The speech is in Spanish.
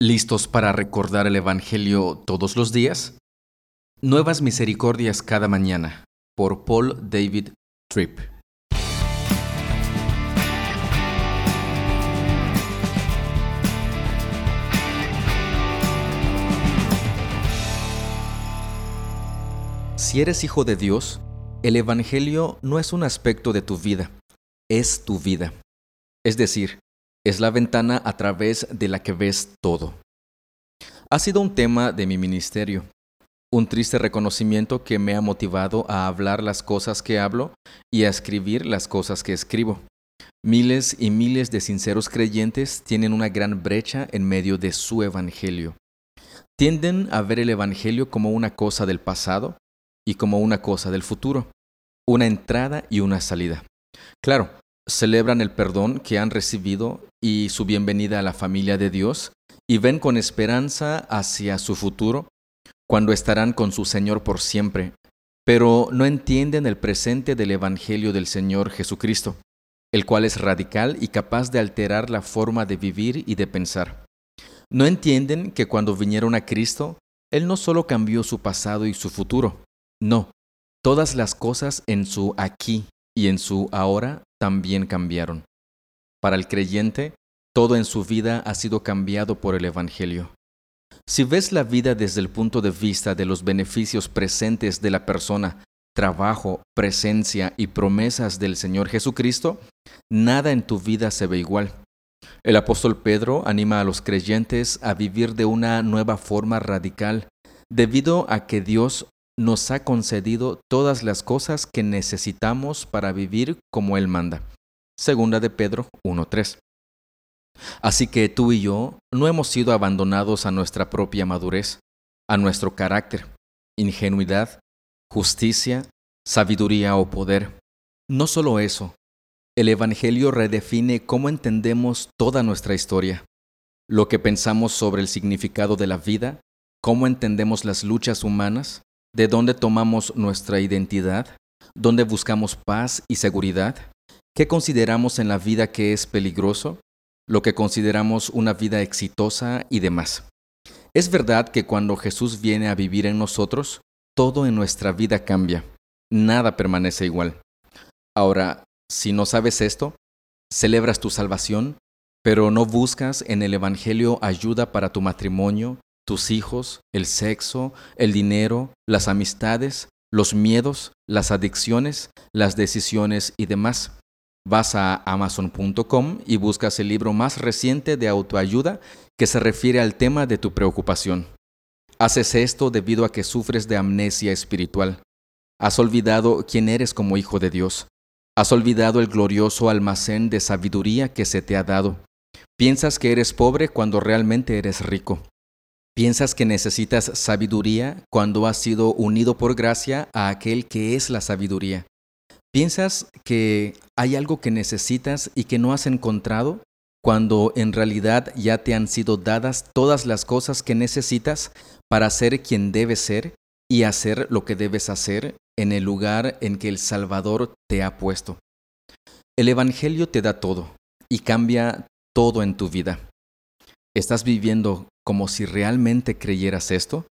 ¿Listos para recordar el Evangelio todos los días? Nuevas Misericordias cada mañana por Paul David Tripp. Si eres hijo de Dios, el Evangelio no es un aspecto de tu vida, es tu vida. Es decir, es la ventana a través de la que ves todo. Ha sido un tema de mi ministerio, un triste reconocimiento que me ha motivado a hablar las cosas que hablo y a escribir las cosas que escribo. Miles y miles de sinceros creyentes tienen una gran brecha en medio de su evangelio. Tienden a ver el evangelio como una cosa del pasado y como una cosa del futuro, una entrada y una salida. Claro, celebran el perdón que han recibido y su bienvenida a la familia de Dios y ven con esperanza hacia su futuro cuando estarán con su Señor por siempre, pero no entienden el presente del Evangelio del Señor Jesucristo, el cual es radical y capaz de alterar la forma de vivir y de pensar. No entienden que cuando vinieron a Cristo, Él no solo cambió su pasado y su futuro, no, todas las cosas en su aquí y en su ahora también cambiaron. Para el creyente, todo en su vida ha sido cambiado por el Evangelio. Si ves la vida desde el punto de vista de los beneficios presentes de la persona, trabajo, presencia y promesas del Señor Jesucristo, nada en tu vida se ve igual. El apóstol Pedro anima a los creyentes a vivir de una nueva forma radical, debido a que Dios nos ha concedido todas las cosas que necesitamos para vivir como Él manda. Segunda de Pedro 1.3. Así que tú y yo no hemos sido abandonados a nuestra propia madurez, a nuestro carácter, ingenuidad, justicia, sabiduría o poder. No solo eso, el Evangelio redefine cómo entendemos toda nuestra historia, lo que pensamos sobre el significado de la vida, cómo entendemos las luchas humanas, de dónde tomamos nuestra identidad, dónde buscamos paz y seguridad, qué consideramos en la vida que es peligroso, lo que consideramos una vida exitosa y demás. Es verdad que cuando Jesús viene a vivir en nosotros, todo en nuestra vida cambia, nada permanece igual. Ahora, si no sabes esto, celebras tu salvación, pero no buscas en el Evangelio ayuda para tu matrimonio, tus hijos, el sexo, el dinero, las amistades, los miedos, las adicciones, las decisiones y demás. Vas a amazon.com y buscas el libro más reciente de autoayuda que se refiere al tema de tu preocupación. Haces esto debido a que sufres de amnesia espiritual. Has olvidado quién eres como hijo de Dios. Has olvidado el glorioso almacén de sabiduría que se te ha dado. Piensas que eres pobre cuando realmente eres rico. Piensas que necesitas sabiduría cuando has sido unido por gracia a aquel que es la sabiduría. Piensas que hay algo que necesitas y que no has encontrado cuando en realidad ya te han sido dadas todas las cosas que necesitas para ser quien debes ser y hacer lo que debes hacer en el lugar en que el Salvador te ha puesto. El Evangelio te da todo y cambia todo en tu vida. ¿Estás viviendo como si realmente creyeras esto?